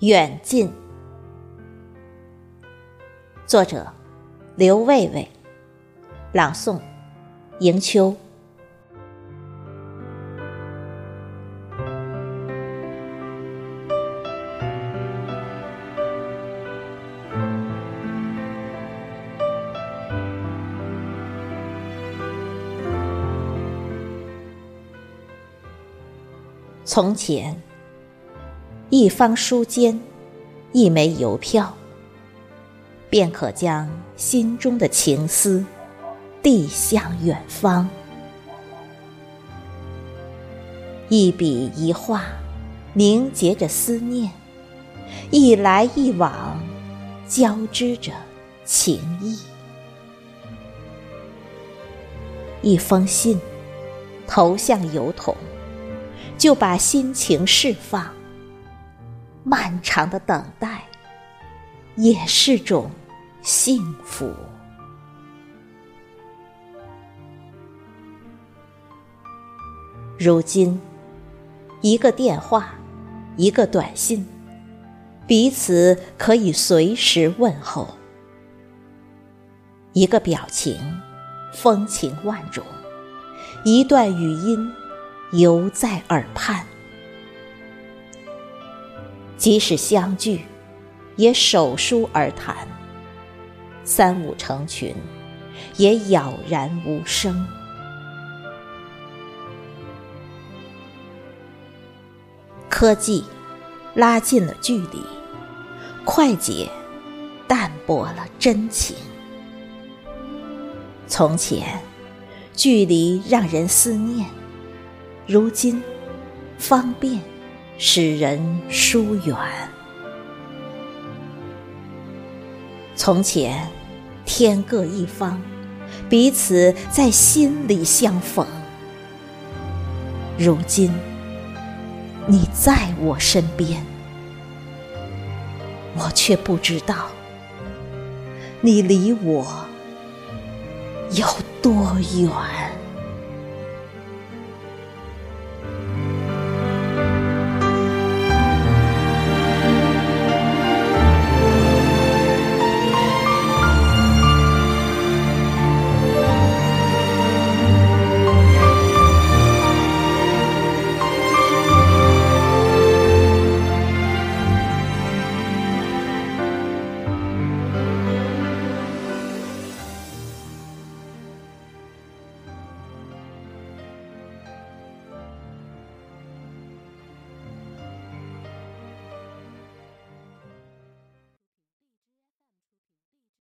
远近。作者：刘卫卫，朗诵：迎秋。从前，一方书笺，一枚邮票，便可将心中的情思递向远方。一笔一画，凝结着思念；一来一往，交织着情意。一封信，投向邮筒。就把心情释放，漫长的等待也是种幸福。如今，一个电话，一个短信，彼此可以随时问候；一个表情，风情万种；一段语音。犹在耳畔，即使相聚，也手书而谈；三五成群，也杳然无声。科技拉近了距离，快捷淡薄了真情。从前，距离让人思念。如今，方便使人疏远。从前，天各一方，彼此在心里相逢。如今，你在我身边，我却不知道你离我有多远。